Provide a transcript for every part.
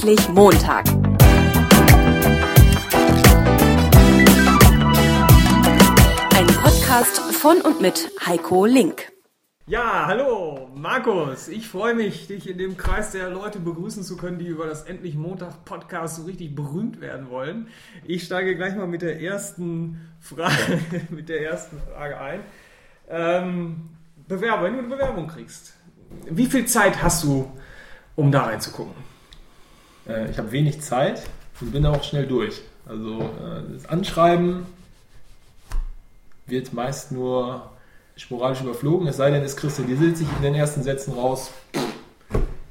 Endlich Montag. Ein Podcast von und mit Heiko Link. Ja, hallo, Markus. Ich freue mich, dich in dem Kreis der Leute begrüßen zu können, die über das Endlich Montag Podcast so richtig berühmt werden wollen. Ich steige gleich mal mit der ersten Frage, mit der ersten Frage ein. Ähm, Bewerber, wenn du eine Bewerbung kriegst, wie viel Zeit hast du, um da reinzugucken? Äh, ich habe wenig Zeit und bin auch schnell durch. Also äh, das Anschreiben wird meist nur sporadisch überflogen, es sei denn, es kristallisiert sich in den ersten Sätzen raus.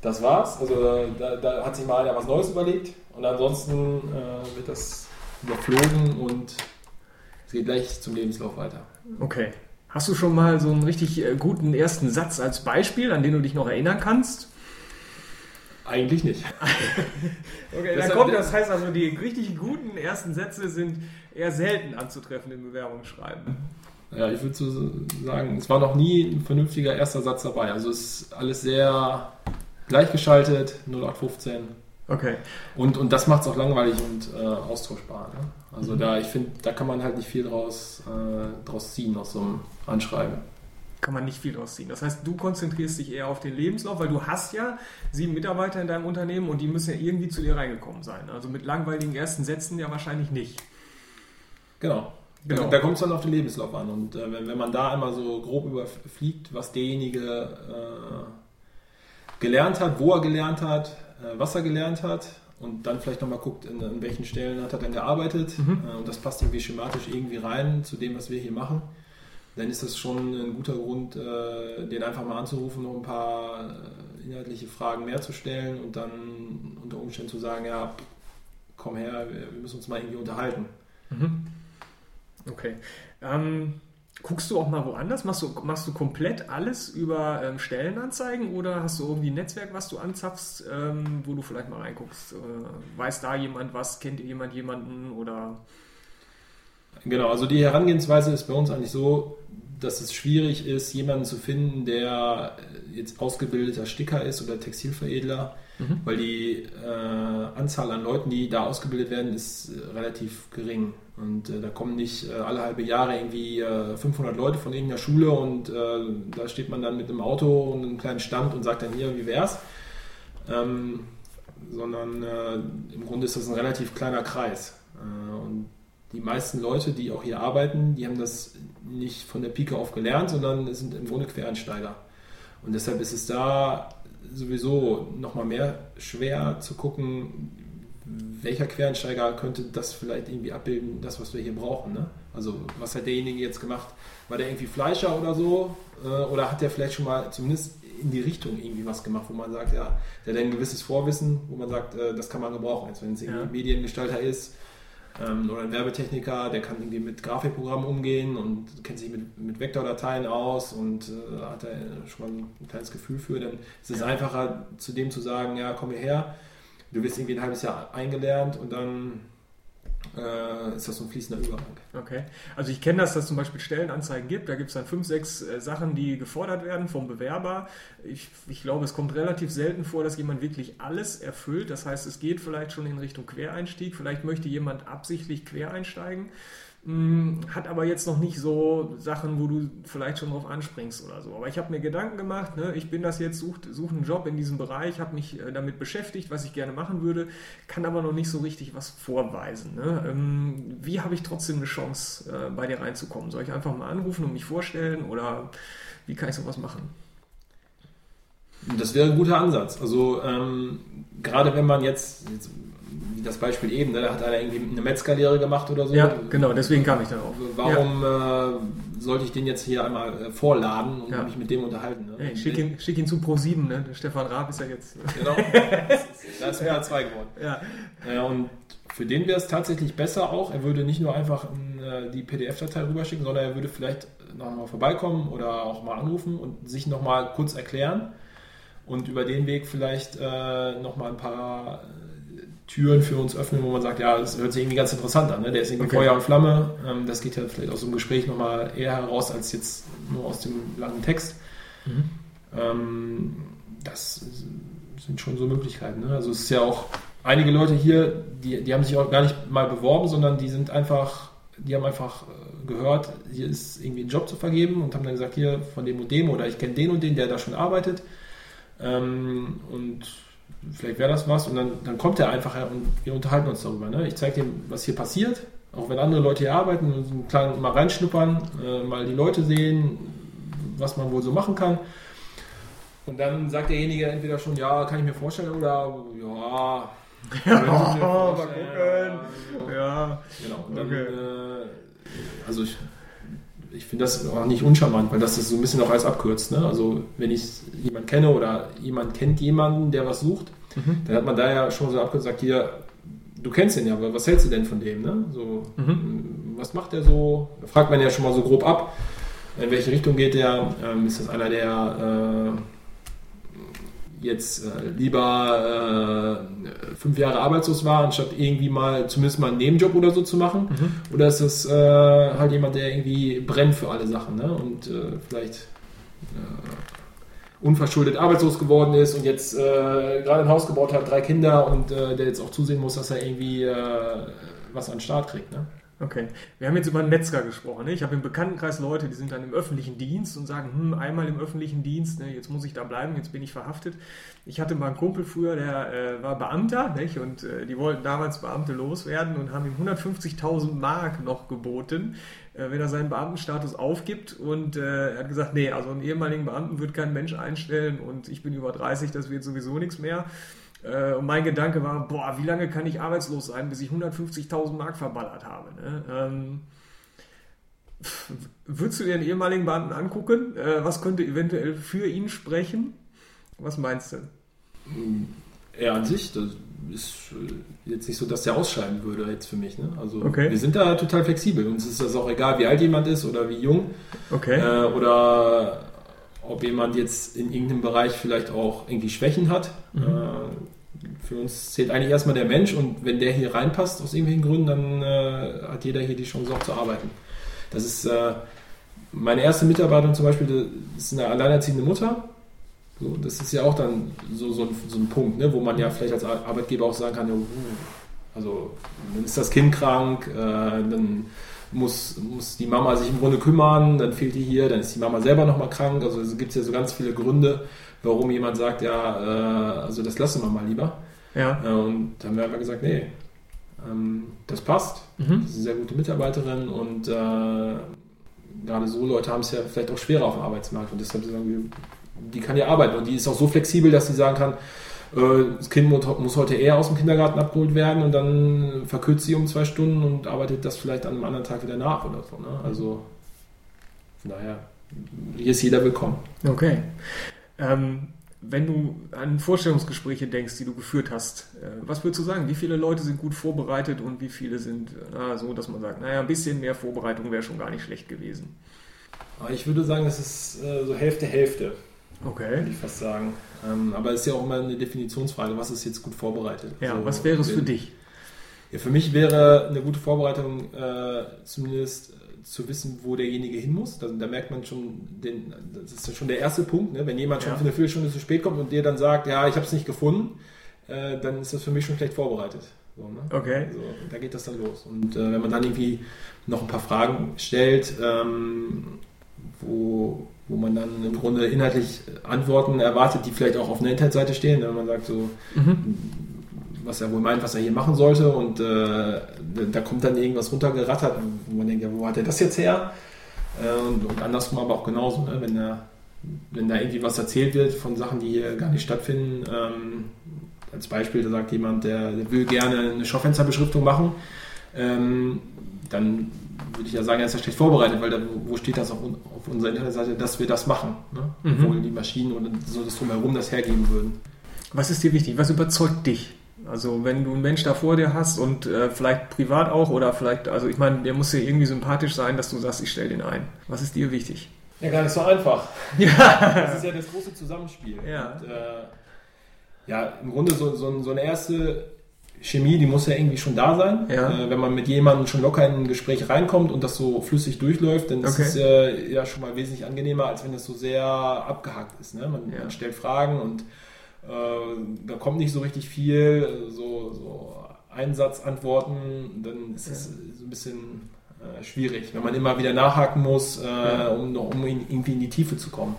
Das war's. Also da, da hat sich mal einer was Neues überlegt und ansonsten äh, wird das überflogen und es geht gleich zum Lebenslauf weiter. Okay. Hast du schon mal so einen richtig äh, guten ersten Satz als Beispiel, an den du dich noch erinnern kannst? Eigentlich nicht. okay, dann kommt, das heißt also, die richtig guten ersten Sätze sind eher selten anzutreffen im Bewerbungsschreiben. Ja, ich würde so sagen, es war noch nie ein vernünftiger erster Satz dabei. Also es ist alles sehr gleichgeschaltet, 0815. Okay. Und, und das macht es auch langweilig und äh, austauschbar. Ne? Also mhm. da, ich finde, da kann man halt nicht viel draus, äh, draus ziehen aus so einem Anschreiben. Kann man nicht viel draus ziehen. Das heißt, du konzentrierst dich eher auf den Lebenslauf, weil du hast ja sieben Mitarbeiter in deinem Unternehmen und die müssen ja irgendwie zu dir reingekommen sein. Also mit langweiligen ersten Sätzen ja wahrscheinlich nicht. Genau. Genau. Da, da kommt es dann auf den Lebenslauf an. Und äh, wenn, wenn man da einmal so grob überfliegt, was derjenige äh, gelernt hat, wo er gelernt hat, äh, was er gelernt hat und dann vielleicht nochmal guckt, in, in, welchen Stellen hat er dann gearbeitet mhm. Äh, und das passt irgendwie schematisch irgendwie rein zu dem, was wir hier machen, dann ist das schon ein guter Grund, äh, den einfach mal anzurufen, noch ein paar äh, inhaltliche Fragen mehr zu stellen und dann unter Umständen zu sagen, ja, komm her, wir müssen uns mal irgendwie unterhalten. Mhm. Okay. Ähm, guckst du auch mal woanders? Machst du, machst du komplett alles über ähm, Stellenanzeigen oder hast du irgendwie ein Netzwerk, was du anzapfst, ähm, wo du vielleicht mal reinguckst? Äh, weiß da jemand was? Kennt jemand jemanden oder? Genau, also die Herangehensweise ist bei uns eigentlich so, dass es schwierig ist, jemanden zu finden, der jetzt ausgebildeter Sticker ist oder Textilveredler, mhm. weil die äh, Anzahl an Leuten, die da ausgebildet werden, ist äh, relativ gering. Und äh, da kommen nicht äh, alle halbe Jahre irgendwie 500 äh, Leute von irgendeiner Schule und äh, da steht man dann mit einem Auto und einem kleinen Stand und sagt dann hier, wie wär's? Ähm, sondern im Grunde ist das ein relativ kleiner Kreis. und die meisten Leute, die auch hier arbeiten, die haben das nicht von der Pike auf gelernt, sondern sind im Grunde Quereinsteiger. Und deshalb ist es da sowieso nochmal mehr schwer zu gucken, welcher Quereinsteiger könnte das vielleicht irgendwie abbilden, das, was wir hier brauchen. Ne? Also was hat derjenige jetzt gemacht? War der irgendwie Fleischer oder so? Äh, oder hat der vielleicht schon mal zumindest in die Richtung irgendwie was gemacht, wo man sagt, ja, der hat ein gewisses Vorwissen, wo man sagt, äh, das kann man gebrauchen. Jetzt wenn es irgendwie ja. Mediengestalter ist, ähm, oder ein Werbetechniker, der kann irgendwie mit Grafikprogrammen umgehen und kennt sich mit, mit Vektordateien aus und äh, hat da schon mal ein kleines Gefühl für, dann ist es einfacher, zu dem zu sagen, ja, komm hierher, du wirst irgendwie ein halbes Jahr eingelernt und dann äh, ist das so ein fließender Übergang. Okay. Also ich kenne das, dass es zum Beispiel Stellenanzeigen gibt. Da gibt es dann fünf, sechs äh, Sachen, die gefordert werden vom Bewerber. Ich, ich glaube, es kommt relativ selten vor, dass jemand wirklich alles erfüllt. Das heißt, es geht vielleicht schon in Richtung Quereinstieg. Vielleicht möchte jemand absichtlich quer Hm, hat aber jetzt noch nicht so Sachen, wo du vielleicht schon drauf anspringst oder so. Aber ich habe mir Gedanken gemacht, ne? ich bin das jetzt, suche such einen Job in diesem Bereich, habe mich äh, damit beschäftigt, was ich gerne machen würde, kann aber noch nicht so richtig was vorweisen. Ne? Ähm, wie habe ich trotzdem eine Chance, äh, bei dir reinzukommen? Soll ich einfach mal anrufen und mich vorstellen oder wie kann ich sowas machen? Das wäre ein guter Ansatz. Also ähm, gerade wenn man jetzt, jetzt das Beispiel eben, ne? da hat einer irgendwie eine Metzgerlehre gemacht oder so. Ja, genau, deswegen kam ich darauf. Warum ja. äh, sollte ich den jetzt hier einmal äh, vorladen und ja. mich mit dem unterhalten? Ne? Hey, schick, ihn, schick ihn zu Pro7, ne? Der Stefan Raab ist ja jetzt. Genau, da ist ja. zwei geworden. Ja. ja. Und für den wäre es tatsächlich besser auch, er würde nicht nur einfach äh, die PDF-Datei rüberschicken, sondern er würde vielleicht nochmal vorbeikommen oder auch mal anrufen und sich nochmal kurz erklären und über den Weg vielleicht äh, nochmal ein paar Türen für uns öffnen, wo man sagt, ja, das hört sich irgendwie ganz interessant an. Ne? Der ist irgendwie okay. Feuer und Flamme. Ähm, das geht ja vielleicht aus so einem Gespräch nochmal eher heraus als jetzt nur aus dem langen Text. Mhm. Ähm, das sind schon so Möglichkeiten. Ne? Also es ist ja auch einige Leute hier, die, die haben sich auch gar nicht mal beworben, sondern die sind einfach, die haben einfach äh, gehört, hier ist irgendwie ein Job zu vergeben und haben dann gesagt, hier von dem und dem oder ich kenne den und den, der da schon arbeitet. Ähm, und vielleicht wäre das was. Und dann, dann kommt er einfach her und wir unterhalten uns darüber. Ne? Ich zeige ihm, was hier passiert, auch wenn andere Leute hier arbeiten, kleinen, mal reinschnuppern, äh, mal die Leute sehen, was man wohl so machen kann. Und dann sagt derjenige entweder schon, ja, kann ich mir vorstellen, oder ja, ja, mal gucken. Ja, genau. Und dann, okay. äh, also ich, ich finde das auch nicht uncharmant, weil das ist so ein bisschen auch alles abkürzt. Ne? Also wenn ich jemanden kenne oder jemand kennt jemanden, der was sucht, mhm. dann hat man da ja schon so abkürzt gesagt, hier, du kennst ihn ja, aber was hältst du denn von dem? Ne? So, mhm. Was macht der so? Da fragt man ja schon mal so grob ab, in welche Richtung geht der? Ähm, ist das einer, der äh, jetzt äh, lieber äh, fünf Jahre arbeitslos war, anstatt irgendwie mal zumindest mal einen Nebenjob oder so zu machen? Mhm. Oder ist das äh, halt jemand, der irgendwie brennt für alle Sachen ne? und äh, vielleicht äh, unverschuldet arbeitslos geworden ist und jetzt äh, gerade ein Haus gebaut hat, drei Kinder und der jetzt auch zusehen muss, dass er irgendwie was an den Start kriegt? Ne? Okay. Wir haben jetzt über einen Metzger gesprochen. Ne? Ich habe im Bekanntenkreis Leute, die sind dann im öffentlichen Dienst und sagen, hm, einmal im öffentlichen Dienst, ne, jetzt muss ich da bleiben, jetzt bin ich verhaftet. Ich hatte mal einen Kumpel früher, der äh, war Beamter nicht? und äh, die wollten damals Beamte loswerden und haben ihm 150.000 Mark noch geboten, wenn er seinen Beamtenstatus aufgibt. Und äh, er hat gesagt, nee, also einen ehemaligen Beamten wird kein Mensch einstellen und ich bin über 30, das wird sowieso nichts mehr. Äh, und mein Gedanke war, boah, wie lange kann ich arbeitslos sein, bis ich 150.000 Mark verballert habe? Ne? Ähm, würdest du dir einen ehemaligen Beamten angucken? Äh, was könnte eventuell für ihn sprechen? Was meinst du? Er an sich, das ist äh, jetzt nicht so, dass der ausscheiden würde jetzt für mich. Ne? Also okay. wir sind da total flexibel. Uns ist das auch egal, wie alt jemand ist oder wie jung. Okay. Äh, oder ob jemand jetzt in irgendeinem Bereich vielleicht auch irgendwie Schwächen hat. Mhm. Äh, für uns zählt eigentlich erstmal der Mensch und wenn der hier reinpasst aus irgendwelchen Gründen, dann äh, hat jeder hier die Chance auch zu arbeiten. Das ist äh, meine erste Mitarbeiterin zum Beispiel, das ist eine alleinerziehende Mutter. So, das ist ja auch dann so, so, ein, so ein Punkt, ne, wo man ja vielleicht als Arbeitgeber auch sagen kann, ja, uh, also dann ist das Kind krank, äh, dann muss, muss die Mama sich im Grunde kümmern, dann fehlt die hier, dann ist die Mama selber nochmal krank. Also es gibt ja so ganz viele Gründe, warum jemand sagt, ja, äh, also das lassen wir mal lieber. Ja. Äh, und dann haben wir einfach gesagt, nee, ähm, das passt. Mhm. Das ist eine sehr gute Mitarbeiterin und äh, gerade so Leute haben es ja vielleicht auch schwerer auf dem Arbeitsmarkt und deshalb sagen wir, die kann ja arbeiten und die ist auch so flexibel, dass sie sagen kann, äh, das Kind muss heute eher aus dem Kindergarten abgeholt werden und dann verkürzt sie um zwei Stunden und arbeitet das vielleicht an einem anderen Tag wieder nach oder so. Ne? Also von daher, hier ist jeder willkommen. Okay. Ähm, wenn du an Vorstellungsgespräche denkst, die du geführt hast, äh, was würdest du sagen? Wie viele Leute sind gut vorbereitet und wie viele sind äh, so, dass man sagt, naja, ein bisschen mehr Vorbereitung wäre schon gar nicht schlecht gewesen? Ich würde sagen, das ist so Hälfte, Hälfte. Okay. Würde ich fast sagen. Ähm, aber es ist ja auch immer eine Definitionsfrage, was ist jetzt gut vorbereitet? Ja, also, was wäre es für dich? Ja, für mich wäre eine gute Vorbereitung äh, zumindest äh, zu wissen, wo derjenige hin muss. Da, da, merkt man schon, den, das ist ja schon der erste Punkt, ne? wenn jemand schon ja. für eine Viertelstunde zu spät kommt und dir dann sagt, ja, ich habe es nicht gefunden, äh, dann ist das für mich schon schlecht vorbereitet. So, ne? Okay. Also, da geht das dann los. Und äh, wenn man dann irgendwie noch ein paar Fragen stellt, ähm, wo, wo man dann im Grunde inhaltlich Antworten erwartet, die vielleicht auch auf einer Internetseite stehen, wenn man sagt so, mhm. was er wohl meint, was er hier machen sollte und äh, da kommt dann irgendwas runtergerattert, wo man denkt, ja, wo hat er das jetzt her? Äh, und, und, andersrum aber auch genauso, ne? wenn, da, wenn da irgendwie was erzählt wird von Sachen, die hier gar nicht stattfinden. Ähm, als Beispiel, da sagt jemand, der, der will gerne eine Schaufensterbeschriftung machen, ähm, dann würde ich ja sagen, er ist ja schlecht vorbereitet, weil da, wo steht das auf, auf unserer Internetseite, dass wir das machen? Ne? Mhm. Obwohl die Maschinen und so das drumherum das hergeben würden. Was ist dir wichtig? Was überzeugt dich? Also wenn du einen Mensch da vor dir hast und äh, vielleicht privat auch oder vielleicht, also ich meine, der muss dir irgendwie sympathisch sein, dass du sagst, ich stelle den ein. Was ist dir wichtig? Ja, gar nicht so einfach. Ja. Das ist ja das große Zusammenspiel. Ja, und, äh, ja im Grunde so, so, so eine erste Chemie, die muss ja irgendwie schon da sein. Ja. Äh, wenn man mit jemandem schon locker in ein Gespräch reinkommt und das so flüssig durchläuft, dann ist es äh, ja schon mal wesentlich angenehmer, als wenn es so sehr abgehackt ist. Ne? Man, ja. man stellt Fragen und Äh, da kommt nicht so richtig viel, so, so Einsatzantworten, dann ist es so ein bisschen äh, schwierig, wenn man immer wieder nachhaken muss, äh, ja. um, um in, irgendwie in die Tiefe zu kommen.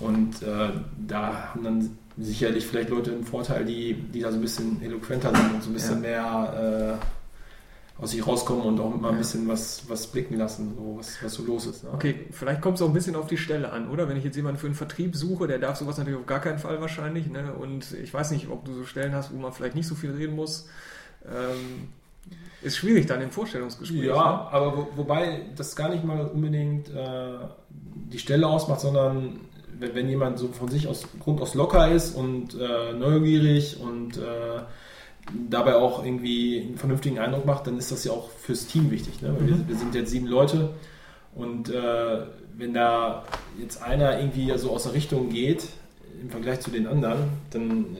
Und äh, da haben dann sicherlich vielleicht Leute einen Vorteil, die, die da so ein bisschen eloquenter sind und so ein bisschen ja. mehr äh, aus sich rauskommen und auch mal ein bisschen was, was blicken lassen, so, was, was so los ist. Ne? Okay, vielleicht kommt es auch ein bisschen auf die Stelle an, oder? Wenn ich jetzt jemanden für einen Vertrieb suche, der darf sowas natürlich auf gar keinen Fall wahrscheinlich. Ne? Und ich weiß nicht, ob du so Stellen hast, wo man vielleicht nicht so viel reden muss. Ähm, ist schwierig dann im Vorstellungsgespräch. Ja, ne? aber wo, wobei das gar nicht mal unbedingt äh, die Stelle ausmacht, sondern wenn, jemand so von sich aus Grund aus locker ist und äh, neugierig und äh, dabei auch irgendwie einen vernünftigen Eindruck macht, dann ist das ja auch fürs Team wichtig. Ne? Mhm. Wir, wir, sind jetzt sieben Leute und äh, wenn da jetzt einer irgendwie so aus der Richtung geht im Vergleich zu den anderen, dann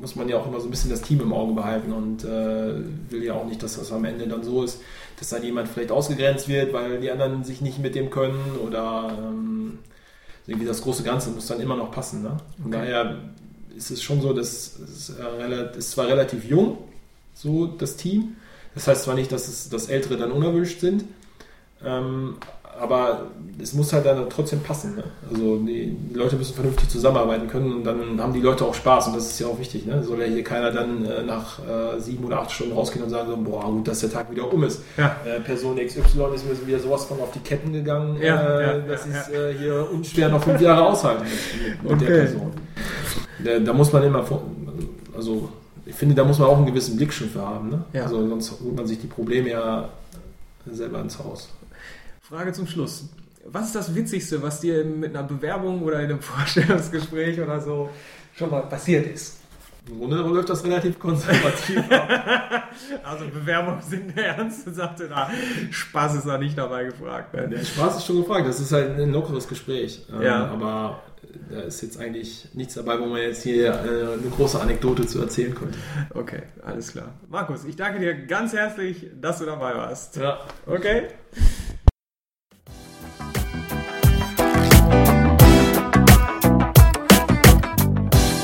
muss man ja auch immer so ein bisschen das Team im Auge behalten und äh, will ja auch nicht, dass das am Ende dann so ist, dass dann jemand vielleicht ausgegrenzt wird, weil die anderen sich nicht mit dem können oder ähm, irgendwie das große Ganze muss dann immer noch passen. Ne? Von okay. daher ist es schon so, dass es, äh, ist zwar relativ jung, so das Team. Das heißt zwar nicht, dass es dass Ältere dann unerwünscht sind, ähm, aber es muss halt dann trotzdem passen. Ne? Also die, Leute müssen vernünftig zusammenarbeiten können und dann haben die Leute auch Spaß und das ist ja auch wichtig. Ne? Soll ja hier keiner dann äh, nach äh, sieben oder acht Stunden rausgehen und sagen so, boah, gut, dass der Tag wieder um ist. Ja. Äh, Person XY ist mir wieder sowas von auf die Ketten gegangen, ja, äh, ja, dass ja, ich äh, hier unschwer noch fünf Jahre aushalten mit, mit okay. der Person. Da, da, muss man immer, also ich finde, da muss man auch einen gewissen Blick schon für haben. Ne? Also sonst holt man sich die Probleme ja selber ins Haus. Frage zum Schluss. Was ist das Witzigste, was dir mit einer Bewerbung oder in einem Vorstellungsgespräch oder so schon mal passiert ist? Im Grunde läuft das relativ konservativ ab. also Bewerbungen sind ernst, sagte da. Spaß ist da nicht dabei gefragt. Ne? Der Spaß ist schon gefragt, das ist halt ein lockeres Gespräch. Ähm, ja. Aber da ist jetzt eigentlich nichts dabei, wo man jetzt hier äh, eine große Anekdote zu erzählen könnte. Okay, alles klar. Markus, ich danke dir ganz herzlich, dass du dabei warst. Ja. Okay.